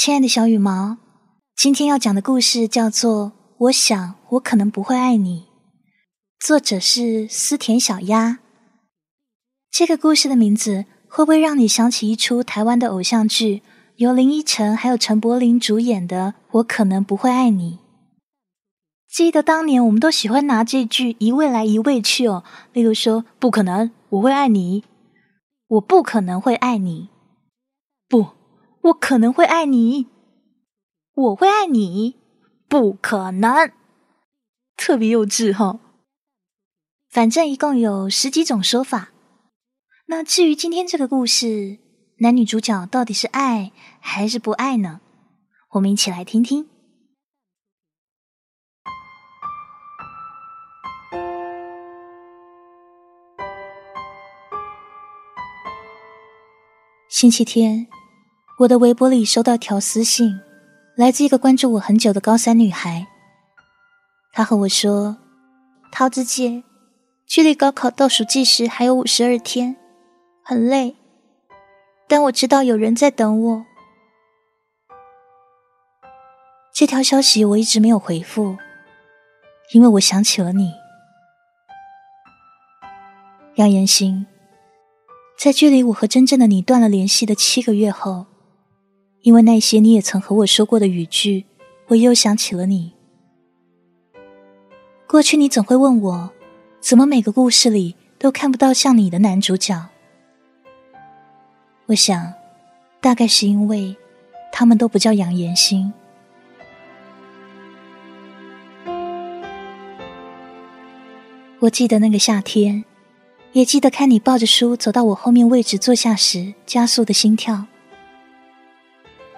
亲爱的小羽毛，今天要讲的故事叫做《我想我可能不会爱你》，作者是思田小鸭。这个故事的名字会不会让你想起一出台湾的偶像剧，由林依晨还有陈柏霖主演的《我可能不会爱你》？记得当年我们都喜欢拿这句一味来一味去哦，例如说“不可能我会爱你”，“我不可能会爱你”，不，我可能会爱你，我会爱你，不可能，特别幼稚哈。反正一共有十几种说法。那至于今天这个故事，男女主角到底是爱还是不爱呢？我们一起来听听。星期天，我的微博里收到条私信，来自一个关注我很久的高三女孩。她和我说：“桃子姐，距离高考倒数计时还有五十二天，很累，但我知道有人在等我。”这条消息我一直没有回复，因为我想起了你，杨延兴。在距离我和真正的你断了联系的七个月后，因为那些你也曾和我说过的语句，我又想起了你。过去你总会问我，怎么每个故事里都看不到像你的男主角？我想，大概是因为他们都不叫杨延兴。我记得那个夏天。也记得看你抱着书走到我后面位置坐下时，加速的心跳。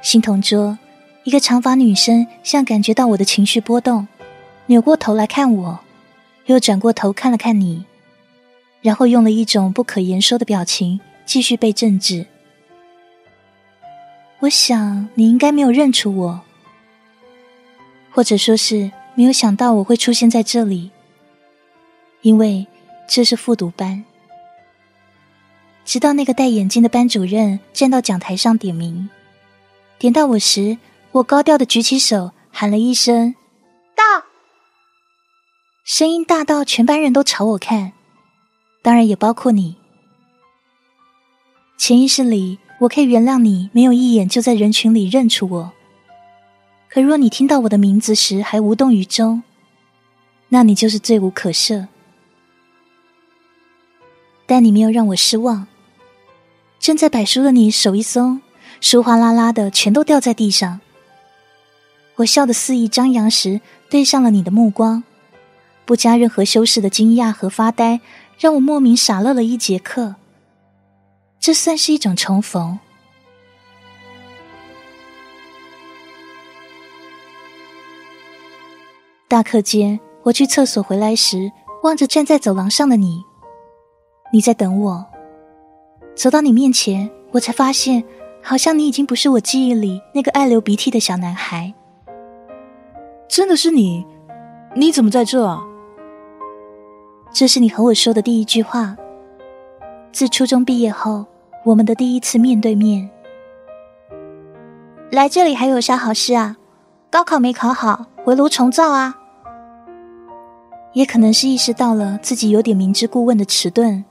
新同桌，一个长发女生像感觉到我的情绪波动，扭过头来看我，又转过头看了看你，然后用了一种不可言说的表情继续被政治。我想你应该没有认出我，或者说是没有想到我会出现在这里，因为。这是复读班，直到那个戴眼镜的班主任站到讲台上点名，点到我时，我高调的举起手喊了一声“到”，声音大到全班人都朝我看，当然也包括你。潜意识里，我可以原谅你没有一眼就在人群里认出我，可若你听到我的名字时还无动于衷，那你就是罪无可赦。但你没有让我失望。正在摆书的你手一松，书哗啦啦的全都掉在地上。我笑得肆意张扬时，对上了你的目光，不加任何修饰的惊讶和发呆，让我莫名傻乐了一节课。这算是一种重逢。大课间，我去厕所回来时，望着站在走廊上的你。你在等我，走到你面前，我才发现，好像你已经不是我记忆里那个爱流鼻涕的小男孩。真的是你？你怎么在这啊？这是你和我说的第一句话。自初中毕业后，我们的第一次面对面。来这里还有啥好事啊？高考没考好，回炉重造啊？也可能是意识到了自己有点明知故问的迟钝。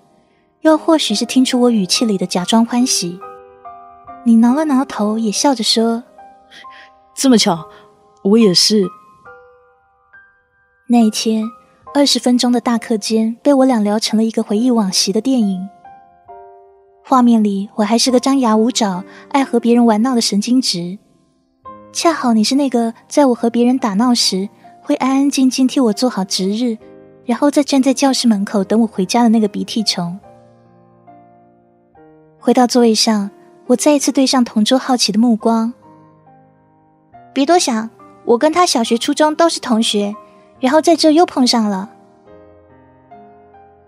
又或许是听出我语气里的假装欢喜，你挠了挠头，也笑着说：“这么巧，我也是。”那一天，二十分钟的大课间被我俩聊成了一个回忆往昔的电影。画面里，我还是个张牙舞爪、爱和别人玩闹的神经质，恰好你是那个在我和别人打闹时会安安静静替我做好值日，然后再站在教室门口等我回家的那个鼻涕虫。回到座位上，我再一次对上同桌好奇的目光。别多想，我跟他小学、初中都是同学，然后在这又碰上了。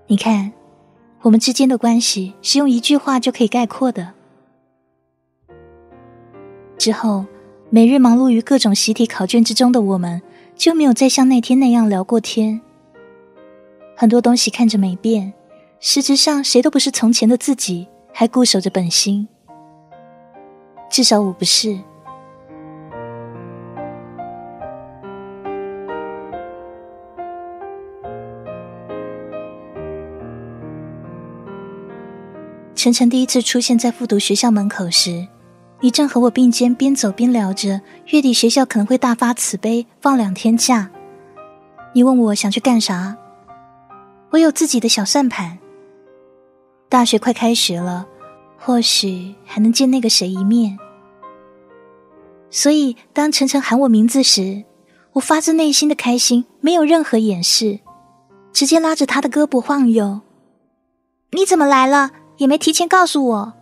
你看，我们之间的关系是用一句话就可以概括的。之后，每日忙碌于各种习题考卷之中的我们，就没有再像那天那样聊过天。很多东西看着没变，实质上谁都不是从前的自己。还固守着本心，至少我不是。晨晨第一次出现在复读学校门口时你正和我并肩边走边聊着月底学校可能会大发慈悲放两天假。你问我想去干啥？我有自己的小算盘。大学快开学了或许还能见那个谁一面。所以当晨晨喊我名字时，我发自内心的开心，没有任何掩饰，直接拉着他的胳膊晃悠。你怎么来了？也没提前告诉我。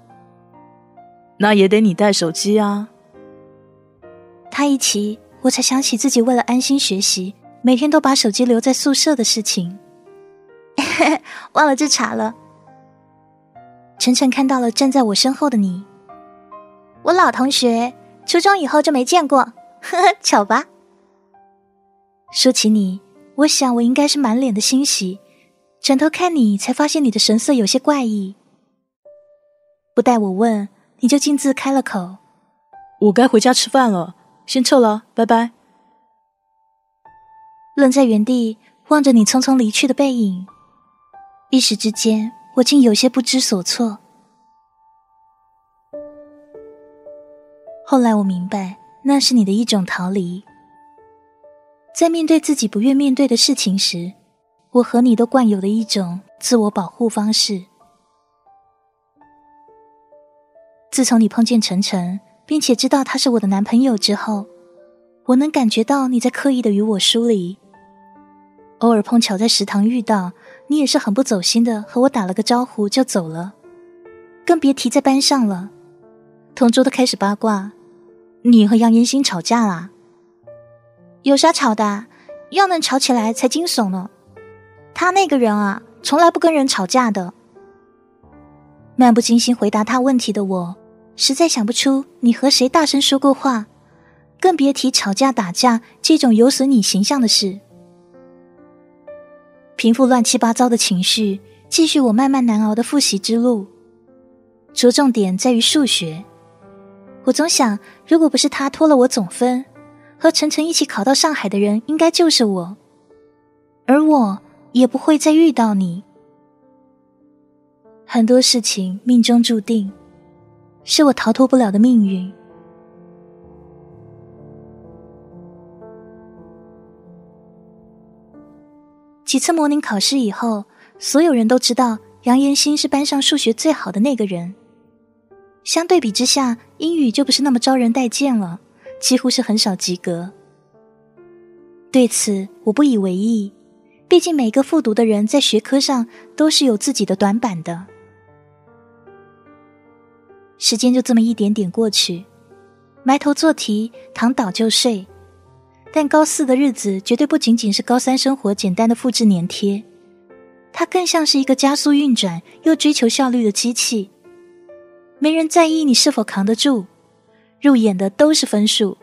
那也得你带手机啊。他一提，我才想起自己为了安心学习。每天都把手机留在宿舍的事情，忘了这茬了。晨晨看到了站在我身后的你，我老同学，初中以后就没见过，呵呵，巧吧？说起你，我想我应该是满脸的欣喜，转头看你，才发现你的神色有些怪异。不待我问，你就径自开了口：“我该回家吃饭了，先撤了，拜拜。”愣在原地，望着你匆匆离去的背影，一时之间，我竟有些不知所措。后来我明白，那是你的一种逃离。在面对自己不愿面对的事情时，我和你都惯有的一种自我保护方式。自从你碰见晨晨，并且知道他是我的男朋友之后，我能感觉到你在刻意的与我疏离。偶尔碰巧在食堂遇到你，也是很不走心的和我打了个招呼就走了，更别提在班上了。同桌都开始八卦，你和杨延新吵架啦？有啥吵的？要能吵起来才惊悚呢。他那个人啊，从来不跟人吵架的。漫不经心回答他问题的我，实在想不出你和谁大声说过话，更别提吵架打架这种有损你形象的事。平复乱七八糟的情绪，继续我慢慢难熬的复习之路。着重点在于数学。我总想，如果不是他拖了我总分，和晨晨一起考到上海的人应该就是我，而我也不会再遇到你。很多事情命中注定，是我逃脱不了的命运。几次模拟考试以后，所有人都知道杨延新是班上数学最好的那个人。相对比之下，英语就不是那么招人待见了，几乎是很少及格。对此我不以为意，毕竟每个复读的人在学科上都是有自己的短板的。时间就这么一点点过去，埋头做题，躺倒就睡。但高四的日子绝对不仅仅是高三生活简单的复制粘贴，它更像是一个加速运转又追求效率的机器。没人在意你是否扛得住，入眼的都是分数。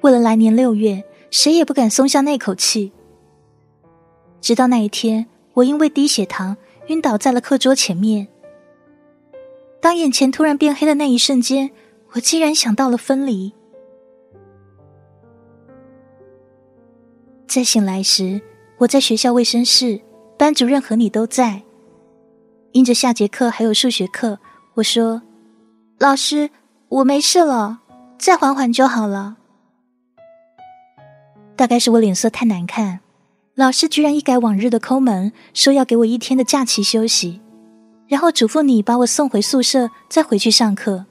为了来年六月，谁也不敢松下那口气。直到那一天，我因为低血糖晕倒在了课桌前面。当眼前突然变黑的那一瞬间，我竟然想到了分离。在醒来时，我在学校卫生室，班主任和你都在。因着下节课还有数学课，我说：“老师，我没事了，再缓缓就好了。”大概是我脸色太难看，老师居然一改往日的抠门，说要给我一天的假期休息，然后嘱咐你把我送回宿舍，再回去上课。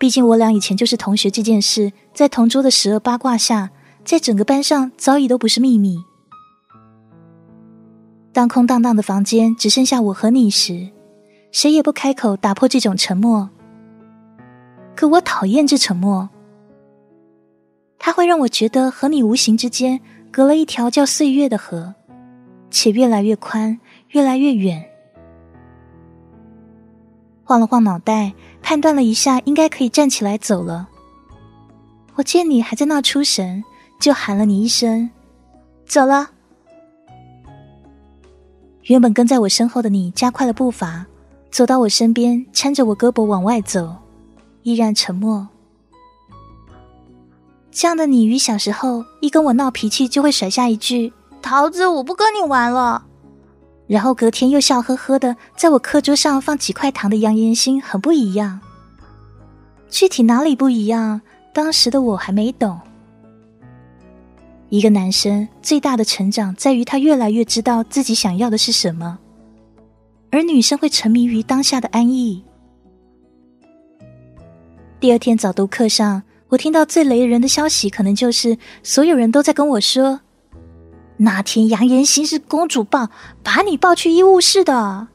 毕竟我俩以前就是同学，这件事在同桌的十恶八卦下。在整个班上早已都不是秘密。当空荡荡的房间只剩下我和你时，谁也不开口打破这种沉默。可我讨厌这沉默，它会让我觉得和你无形之间隔了一条叫岁月的河，且越来越宽，越来越远。晃了晃脑袋，判断了一下，应该可以站起来走了。我见你还在那出神。就喊了你一声，走了。原本跟在我身后的你加快了步伐，走到我身边，搀着我胳膊往外走，依然沉默。这样的你与小时候一跟我闹脾气就会甩下一句“桃子，我不跟你玩了”，然后隔天又笑呵呵的在我课桌上放几块糖的杨延心很不一样。具体哪里不一样，当时的我还没懂。一个男生最大的成长在于他越来越知道自己想要的是什么，而女生会沉迷于当下的安逸。第二天早读课上，我听到最雷人的消息，可能就是所有人都在跟我说。那天杨延兴是公主抱，把你抱去医务室的。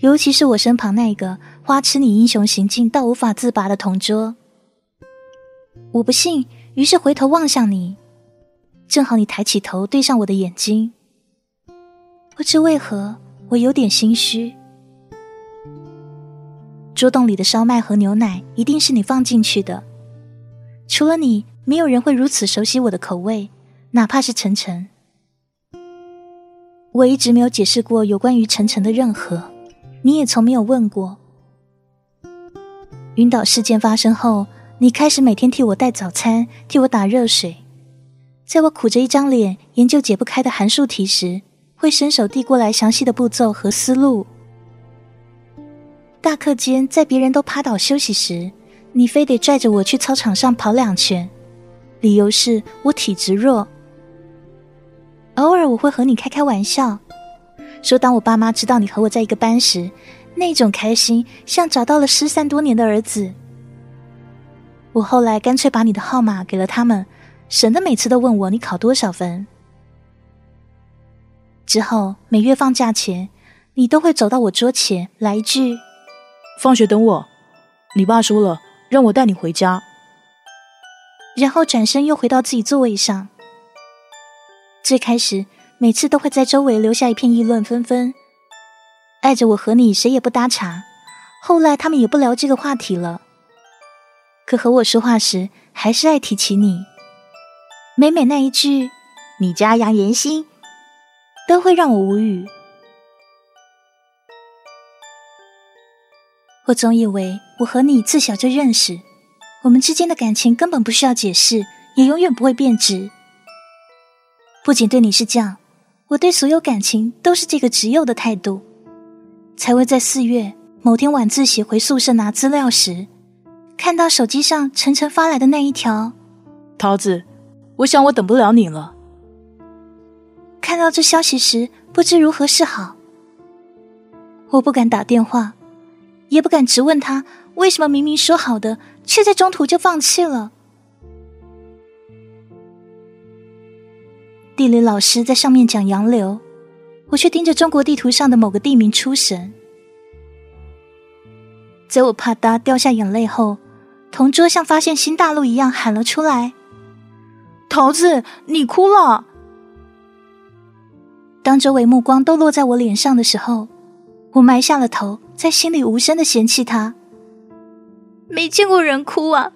尤其是我身旁那个花痴你英雄行径到无法自拔的同桌，我不信，于是回头望向你，正好你抬起头对上我的眼睛。不知为何，我有点心虚。桌洞里的烧麦和牛奶一定是你放进去的，除了你，没有人会如此熟悉我的口味。哪怕是晨晨，我一直没有解释过有关于晨晨的任何，你也从没有问过。晕倒事件发生后，你开始每天替我带早餐，替我打热水，在我苦着一张脸研究解不开的函数题时，会伸手递过来详细的步骤和思路。大课间，在别人都趴倒休息时，你非得拽着我去操场上跑两圈，理由是我体质弱。偶尔我会和你开开玩笑，说当我爸妈知道你和我在一个班时，那种开心像找到了失散多年的儿子。我后来干脆把你的号码给了他们，省得每次都问我你考多少分。之后每月放假前，你都会走到我桌前来一句：“放学等我，你爸说了让我带你回家。”然后转身又回到自己座位上。最开始，每次都会在周围留下一片议论纷纷，碍着我和你谁也不搭茬。后来他们也不聊这个话题了，可和我说话时，还是爱提起你。每每那一句“你家杨延兴”，都会让我无语。我总以为我和你自小就认识，我们之间的感情根本不需要解释，也永远不会变质。不仅对你是这样，我对所有感情都是这个执拗的态度，才会在四月某天晚自习回宿舍拿资料时，看到手机上晨晨发来的那一条：“桃子，我想我等不了你了。”看到这消息时，不知如何是好。我不敢打电话，也不敢直问他为什么明明说好的，却在中途就放弃了。地理老师在上面讲洋流，我却盯着中国地图上的某个地名出神。在我啪嗒掉下眼泪后，同桌像发现新大陆一样喊了出来：“桃子，你哭了。”当周围目光都落在我脸上的时候，我埋下了头，在心里无声的嫌弃他：“没见过人哭啊，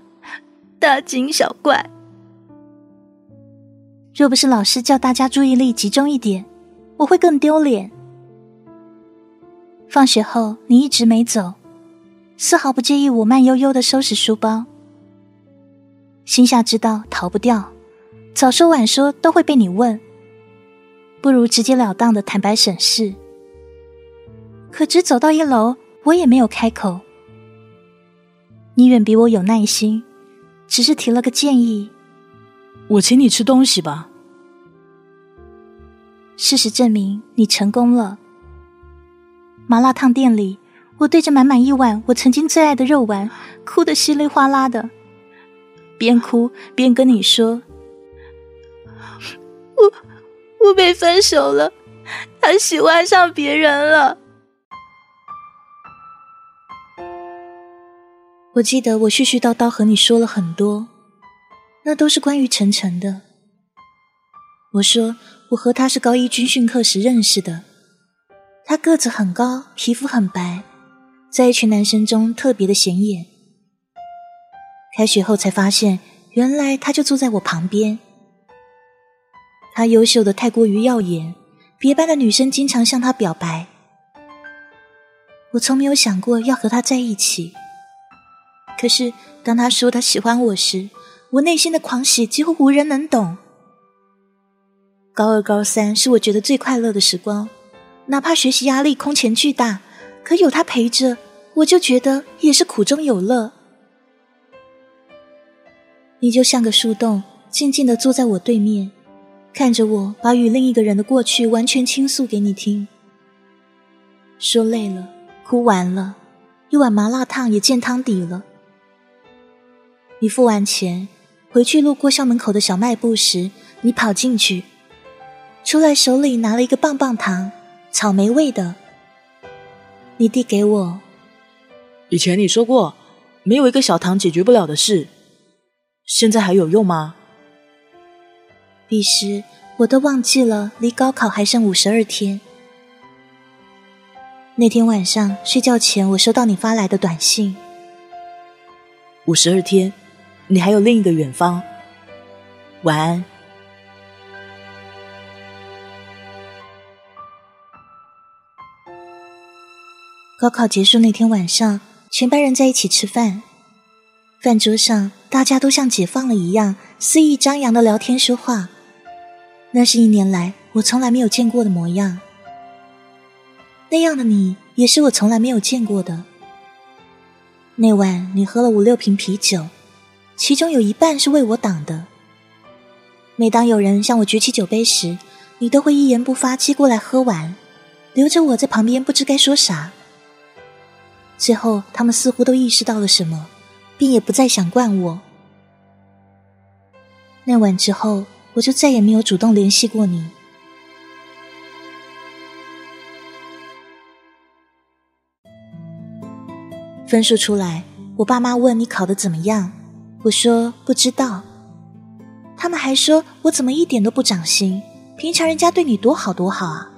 大惊小怪。”若不是老师叫大家注意力集中一点，我会更丢脸。放学后你一直没走，丝毫不介意我慢悠悠的收拾书包。心下知道逃不掉，早说晚说都会被你问，不如直截了当的坦白审视。可只走到一楼，我也没有开口。你远比我有耐心，只是提了个建议。我请你吃东西吧。事实证明，你成功了。麻辣烫店里，我对着满满一碗我曾经最爱的肉丸，哭得稀里哗啦的，边哭边跟你说：“我我被分手了，他喜欢上别人了。”我记得我絮絮叨叨和你说了很多。那都是关于晨晨的。我说我和他是高一军训课时认识的，他个子很高，皮肤很白，在一群男生中特别的显眼。开学后才发现，原来他就坐在我旁边。他优秀的太过于耀眼，别班的女生经常向他表白。我从没有想过要和他在一起，可是当他说他喜欢我时，我内心的狂喜几乎无人能懂。高二、高三是我觉得最快乐的时光，哪怕学习压力空前巨大，可有他陪着，我就觉得也是苦中有乐。你就像个树洞，静静的坐在我对面，看着我把与另一个人的过去完全倾诉给你听。说累了，哭完了，一碗麻辣烫也见汤底了。你付完钱，回去路过校门口的小卖部时，你跑进去，出来手里拿了一个棒棒糖。草莓味的，你递给我。以前你说过，没有一个小糖解决不了的事，现在还有用吗？彼时我都忘记了，离高考还剩五十二天。那天晚上睡觉前，我收到你发来的短信。五十二天，你还有另一个远方。晚安。高考结束那天晚上，全班人在一起吃饭。饭桌上，大家都像解放了一样，肆意张扬的聊天说话。那是一年来我从来没有见过的模样。那样的你，也是我从来没有见过的。那晚，你喝了五六瓶啤酒，其中有一半是为我挡的。每当有人向我举起酒杯时，你都会一言不发接过来喝完，留着我在旁边不知该说啥。最后，他们似乎都意识到了什么，并也不再想惯我。那晚之后，我就再也没有主动联系过你。分数出来，我爸妈问你考的怎么样，我说不知道。他们还说我怎么一点都不长心，平常人家对你多好多好啊。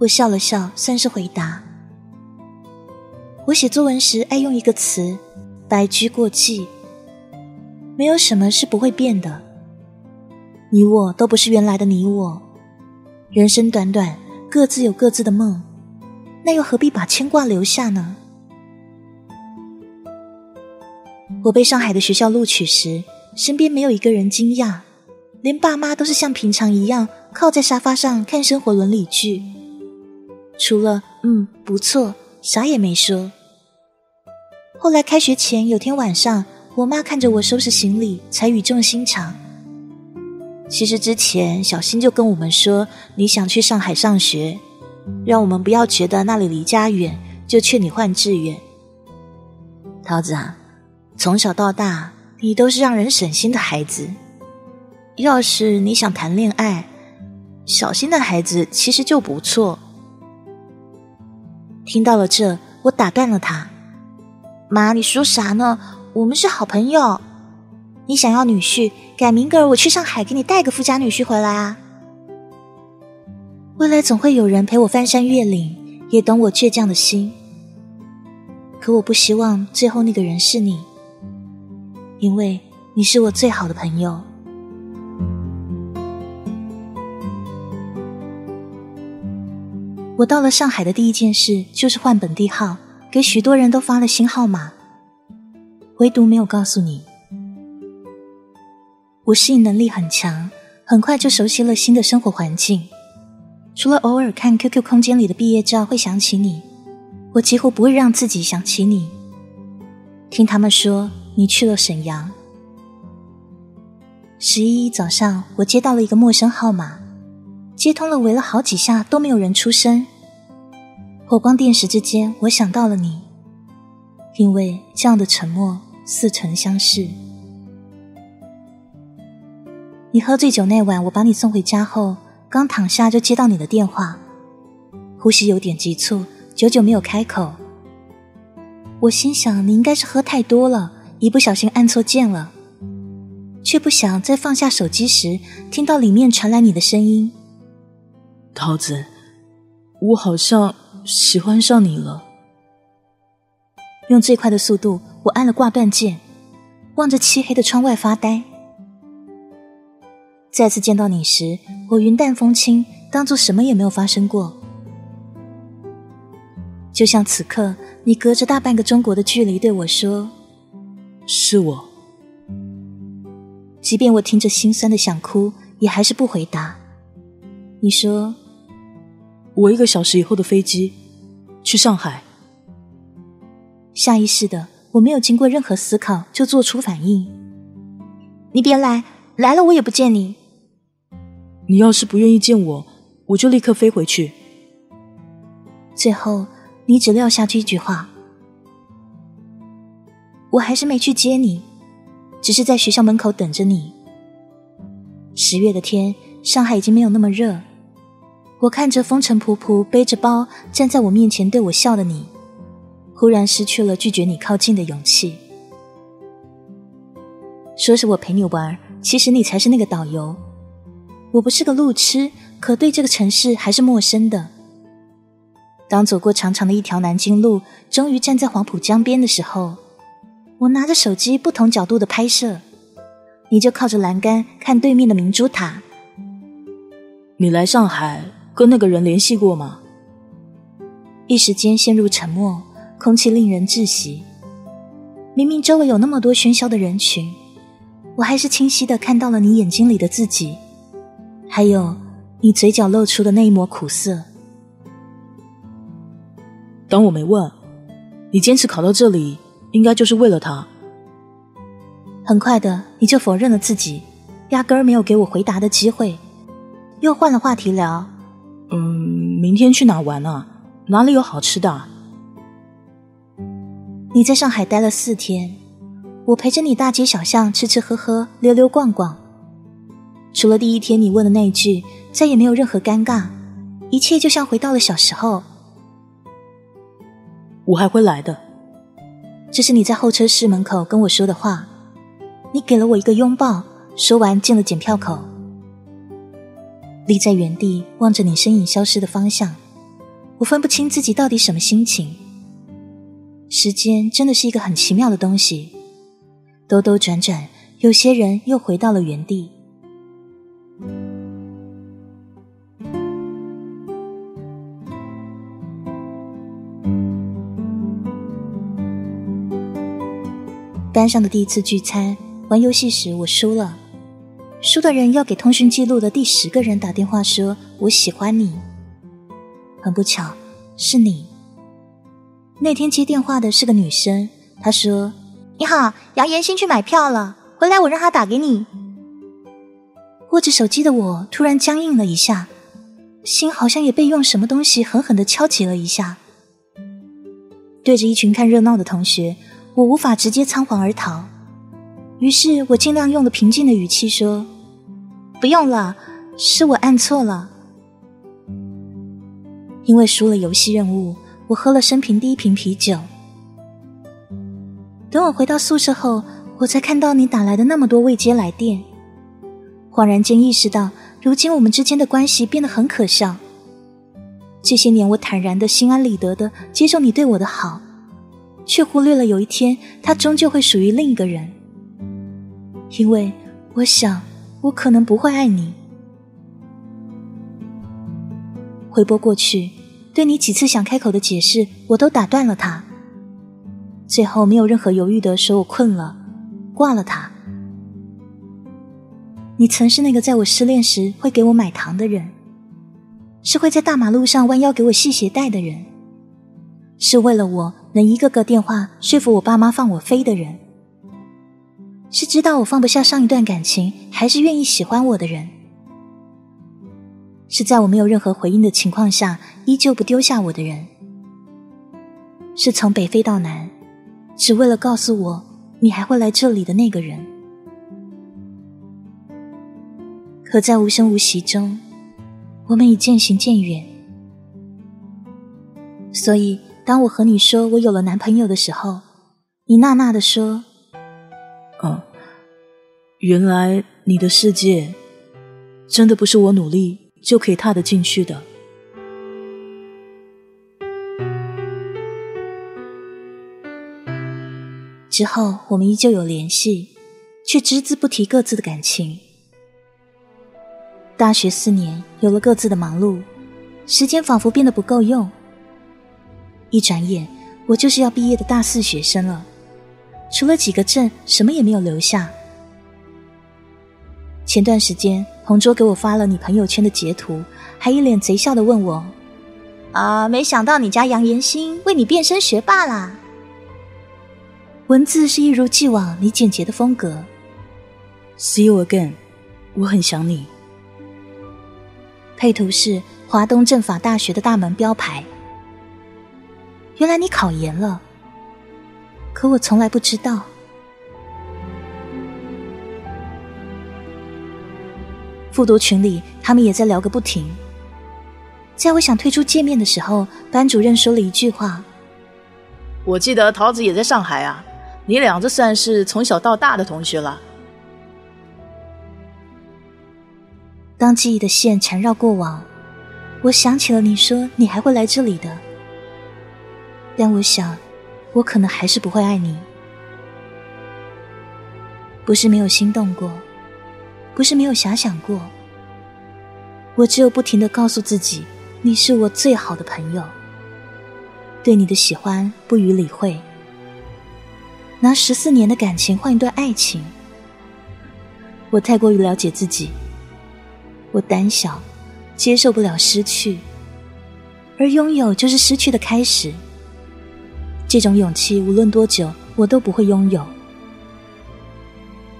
我笑了笑，算是回答。我写作文时爱用一个词“白驹过隙”，没有什么是不会变的。你我都不是原来的你我，人生短短，各自有各自的梦，那又何必把牵挂留下呢？我被上海的学校录取时，身边没有一个人惊讶，连爸妈都是像平常一样靠在沙发上看生活伦理剧，除了“嗯，不错”，啥也没说。后来开学前有天晚上，我妈看着我收拾行李，才语重心长。其实之前小新就跟我们说，你想去上海上学，让我们不要觉得那里离家远，就劝你换志愿。桃子啊，从小到大你都是让人省心的孩子。要是你想谈恋爱，小新的孩子其实就不错。听到了这，我打断了他。妈，你说啥呢？我们是好朋友。你想要女婿，改明个儿我去上海给你带个富家女婿回来啊。未来总会有人陪我翻山越岭，也懂我倔强的心。可我不希望最后那个人是你，因为你是我最好的朋友。我到了上海的第一件事就是换本地号。给许多人都发了新号码，唯独没有告诉你。我适应能力很强，很快就熟悉了新的生活环境。除了偶尔看 QQ 空间里的毕业照会想起你，我几乎不会让自己想起你。听他们说你去了沈阳。十一早上，我接到了一个陌生号码，接通了，围了好几下都没有人出声。火光电石之间，我想到了你，因为这样的沉默似曾相识。你喝醉酒那晚，我把你送回家后，刚躺下就接到你的电话，呼吸有点急促，久久没有开口。我心想你应该是喝太多了，一不小心按错键了，却不想在放下手机时，听到里面传来你的声音：“桃子，我好像……”喜欢上你了。用最快的速度，我按了挂断键，望着漆黑的窗外发呆。再次见到你时，我云淡风轻，当做什么也没有发生过。就像此刻，你隔着大半个中国的距离对我说：“是我。”即便我听着心酸的想哭，也还是不回答。你说。我一个小时以后的飞机去上海。下意识的，我没有经过任何思考就做出反应。你别来，来了我也不见你。你要是不愿意见我，我就立刻飞回去。最后，你只撂下这句话。我还是没去接你，只是在学校门口等着你。十月的天，上海已经没有那么热。我看着风尘仆仆背着包站在我面前对我笑的你，忽然失去了拒绝你靠近的勇气。说是我陪你玩，其实你才是那个导游。我不是个路痴，可对这个城市还是陌生的。当走过长长的一条南京路，终于站在黄浦江边的时候。我拿着手机不同角度的拍摄，你就靠着栏杆看对面的明珠塔。你来上海跟那个人联系过吗？一时间陷入沉默，空气令人窒息。明明周围有那么多喧嚣的人群，我还是清晰的看到了你眼睛里的自己，还有你嘴角露出的那一抹苦涩。当我没问，你坚持考到这里。应该就是为了他。很快的，你就否认了自己，压根儿没有给我回答的机会，又换了话题聊。嗯，明天去哪玩啊？哪里有好吃的？你在上海待了四天，我陪着你大街小巷吃吃喝喝，溜溜逛逛。除了第一天你问的那句，再也没有任何尴尬，一切就像回到了小时候。我还会来的。这是你在候车室门口跟我说的话，你给了我一个拥抱，说完进了检票口，立在原地望着你身影消失的方向，我分不清自己到底什么心情。时间真的是一个很奇妙的东西，兜兜转转，有些人又回到了原地。班上的第一次聚餐，玩游戏时我输了，输的人要给通讯记录的第十个人打电话说“我喜欢你”。很不巧，是你。那天接电话的是个女生，她说：“你好，杨岩新去买票了，回来我让他打给你。”握着手机的我突然僵硬了一下，心好像也被用什么东西狠狠的敲击了一下。对着一群看热闹的同学。我无法直接仓皇而逃，于是我尽量用了平静的语气说：“不用了，是我按错了。因为输了游戏任务，我喝了生平第一瓶啤酒。等我回到宿舍后，我才看到你打来的那么多未接来电，恍然间意识到，如今我们之间的关系变得很可笑。这些年，我坦然的心安理得的接受你对我的好。”却忽略了有一天，他终究会属于另一个人。因为我想，我可能不会爱你。回拨过去，对你几次想开口的解释，我都打断了他。最后没有任何犹豫的说：“我困了，挂了他。”你曾是那个在我失恋时会给我买糖的人，是会在大马路上弯腰给我系鞋带的人。是为了我能一个个电话说服我爸妈放我飞的人，是知道我放不下上一段感情，还是愿意喜欢我的人，是在我没有任何回应的情况下依旧不丢下我的人，是从北飞到南，只为了告诉我你还会来这里的那个人。可在无声无息中，我们已渐行渐远，所以。当我和你说我有了男朋友的时候，你纳纳的说：“哦，原来你的世界真的不是我努力就可以踏得进去的。”之后我们依旧有联系，却只字不提各自的感情。大学四年，有了各自的忙碌，时间仿佛变得不够用。一转眼，我就是要毕业的大四学生了，除了几个证，什么也没有留下。前段时间，同桌给我发了你朋友圈的截图，还一脸贼笑的问我：“啊，没想到你家杨延兴为你变身学霸啦！文字是一如既往你简洁的风格。See you again，我很想你。配图是华东政法大学的大门标牌。原来你考研了，可我从来不知道。复读群里，他们也在聊个不停。在我想退出界面的时候，班主任说了一句话：“我记得桃子也在上海啊，你俩这算是从小到大的同学了。”当记忆的线缠绕过往，我想起了你说你还会来这里的，但我想，我可能还是不会爱你。不是没有心动过。不是没有遐想过，我只有不停的告诉自己，你是我最好的朋友。对你的喜欢不予理会，拿十四年的感情换一段爱情，我太过于了解自己，我胆小，接受不了失去，而拥有就是失去的开始。这种勇气无论多久，我都不会拥有。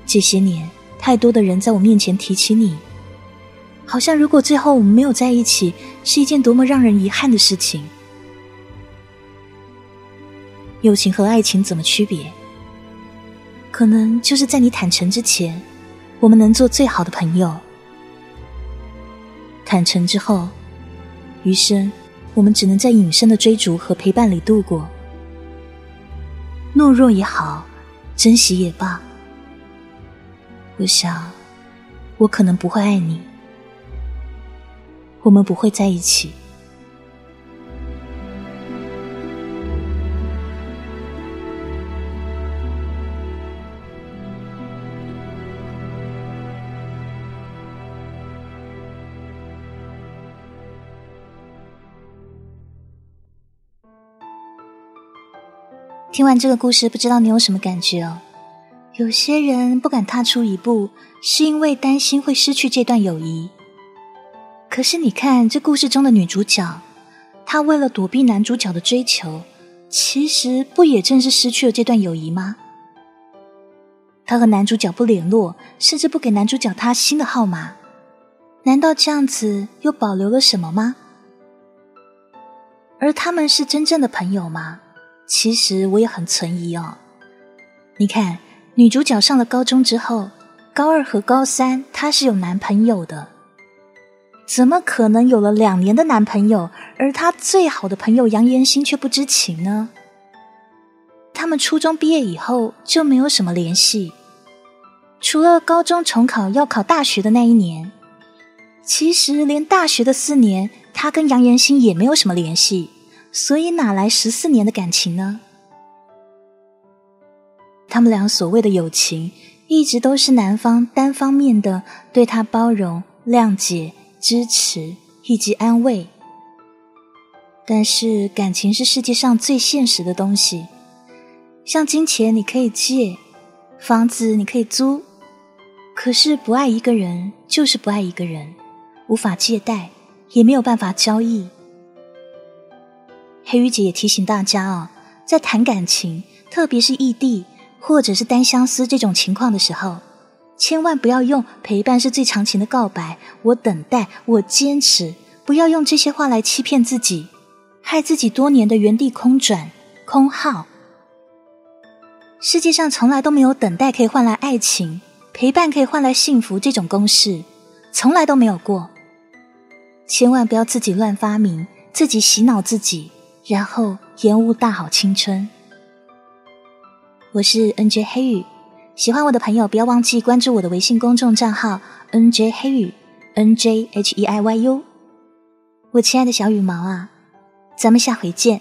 这些年。太多的人在我面前提起你，好像如果最后我们没有在一起，是一件多么让人遗憾的事情。友情和爱情怎么区别？可能就是在你坦诚之前，我们能做最好的朋友；坦诚之后，余生我们只能在隐身的追逐和陪伴里度过。懦弱也好，珍惜也罢。我想，我可能不会爱你，我们不会在一起。听完这个故事，不知道你有什么感觉哦？有些人不敢踏出一步，是因为担心会失去这段友谊。可是你看，这故事中的女主角，她为了躲避男主角的追求，其实不也正是失去了这段友谊吗？她和男主角不联络，甚至不给男主角他新的号码，难道这样子又保留了什么吗？而他们是真正的朋友吗？其实我也很存疑哦。你看。女主角上了高中之后，高二和高三她是有男朋友的，怎么可能有了两年的男朋友，而她最好的朋友杨延兴却不知情呢？他们初中毕业以后就没有什么联系，除了高中重考要考大学的那一年，其实连大学的四年，他跟杨延兴也没有什么联系，所以哪来十四年的感情呢？他们俩所谓的友情，一直都是男方单方面的对他包容、谅解、支持以及安慰。但是感情是世界上最现实的东西，像金钱你可以借，房子你可以租，可是不爱一个人就是不爱一个人，无法借贷，也没有办法交易。黑鱼姐也提醒大家啊，在谈感情，特别是异地。或者是单相思这种情况的时候，千万不要用“陪伴是最长情的告白”，我等待，我坚持，不要用这些话来欺骗自己，害自己多年的原地空转、空耗。世界上从来都没有等待可以换来爱情，陪伴可以换来幸福这种公式，从来都没有过。千万不要自己乱发明，自己洗脑自己，然后延误大好青春。我是 N J 黑羽，喜欢我的朋友不要忘记关注我的微信公众账号 N J 黑羽 N J H E I Y U。我亲爱的小羽毛啊，咱们下回见。